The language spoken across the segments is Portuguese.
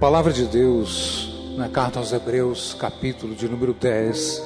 palavra de Deus, na carta aos Hebreus, capítulo de número 10,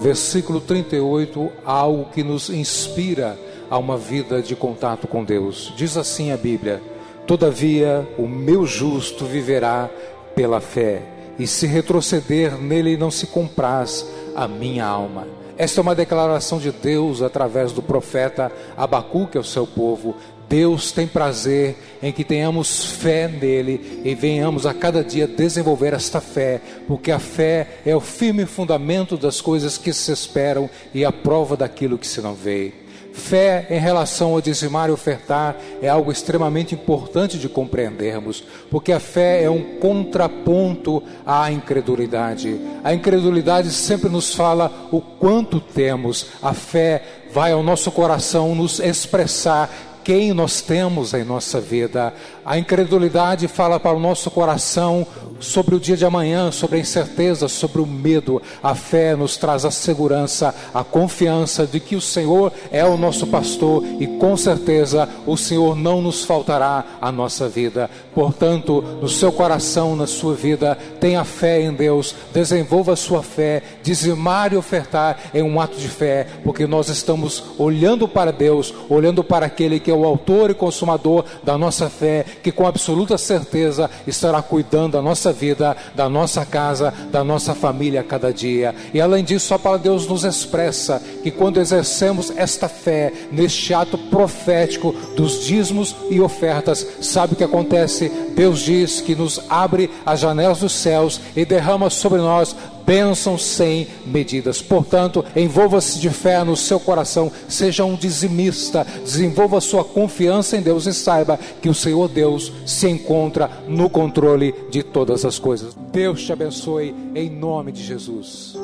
versículo 38, algo que nos inspira a uma vida de contato com Deus. Diz assim a Bíblia: Todavia, o meu justo viverá pela fé, e se retroceder nele não se compraz a minha alma. Esta é uma declaração de Deus através do profeta Abacuque ao seu povo. Deus tem prazer em que tenhamos fé nele e venhamos a cada dia desenvolver esta fé, porque a fé é o firme fundamento das coisas que se esperam e a prova daquilo que se não vê. Fé em relação ao dizimar e ofertar é algo extremamente importante de compreendermos, porque a fé é um contraponto à incredulidade. A incredulidade sempre nos fala o quanto temos, a fé vai ao nosso coração nos expressar quem nós temos em nossa vida. A incredulidade fala para o nosso coração sobre o dia de amanhã, sobre a incerteza, sobre o medo. A fé nos traz a segurança, a confiança de que o Senhor é o nosso pastor e com certeza o Senhor não nos faltará a nossa vida. Portanto, no seu coração, na sua vida, tenha fé em Deus, desenvolva a sua fé, dizimar e ofertar é um ato de fé, porque nós estamos olhando para Deus, olhando para aquele que é o autor e consumador da nossa fé, que com absoluta certeza estará cuidando da nossa vida, da nossa casa, da nossa família a cada dia. E além disso, a palavra de Deus nos expressa que quando exercemos esta fé neste ato profético dos dízimos e ofertas, sabe o que acontece? Deus diz que nos abre as janelas dos céus e derrama sobre nós bênçãos sem medidas. Portanto, envolva-se de fé no seu coração, seja um dizimista, desenvolva sua confiança em Deus e saiba que o Senhor Deus se encontra no controle de todas as coisas. Deus te abençoe em nome de Jesus.